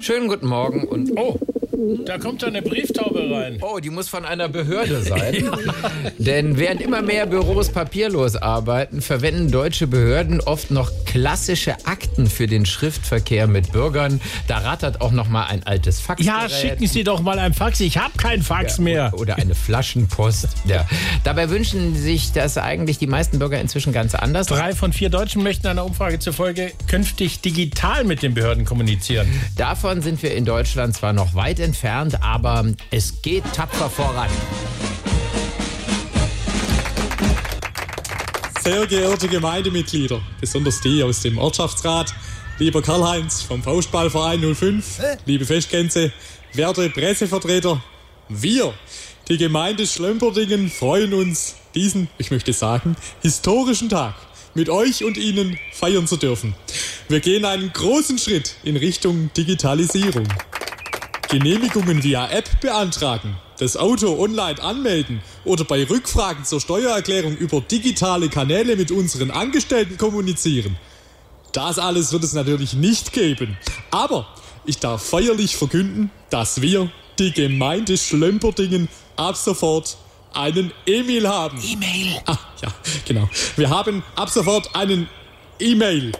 Schönen guten Morgen und Oh, da kommt eine Brieftaube rein. oh, die muss von einer Behörde sein. Denn während immer mehr Büros papierlos arbeiten, verwenden deutsche Behörden oft noch klassische Akten für den Schriftverkehr mit Bürgern. Da rattert auch noch mal ein altes Fax. Ja, schicken Sie doch mal ein Fax. Ich habe kein Fax mehr. Oder eine Flaschenpost. Ja. Dabei wünschen sich das eigentlich die meisten Bürger inzwischen ganz anders. Drei von vier Deutschen möchten einer Umfrage zufolge künftig digital mit den Behörden kommunizieren. Davon sind wir in Deutschland zwar noch weit entfernt, aber es geht tapfer voran. Sehr geehrte Gemeindemitglieder, besonders die aus dem Ortschaftsrat, lieber Karl-Heinz vom Faustballverein 05, liebe Festgänse, werte Pressevertreter, wir, die Gemeinde Schlömperdingen, freuen uns, diesen, ich möchte sagen, historischen Tag mit euch und Ihnen feiern zu dürfen. Wir gehen einen großen Schritt in Richtung Digitalisierung. Genehmigungen via App beantragen, das Auto online anmelden oder bei Rückfragen zur Steuererklärung über digitale Kanäle mit unseren Angestellten kommunizieren. Das alles wird es natürlich nicht geben. Aber ich darf feierlich verkünden, dass wir, die Gemeinde Schlömperdingen, ab sofort einen E-Mail haben. E-Mail. Ah, ja, genau. Wir haben ab sofort einen E-Mail.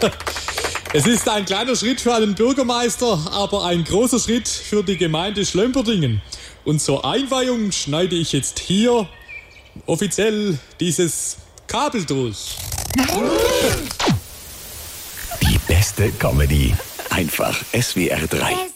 Es ist ein kleiner Schritt für einen Bürgermeister, aber ein großer Schritt für die Gemeinde Schlömperdingen. Und zur Einweihung schneide ich jetzt hier offiziell dieses Kabel durch. Die beste Comedy. Einfach SWR 3.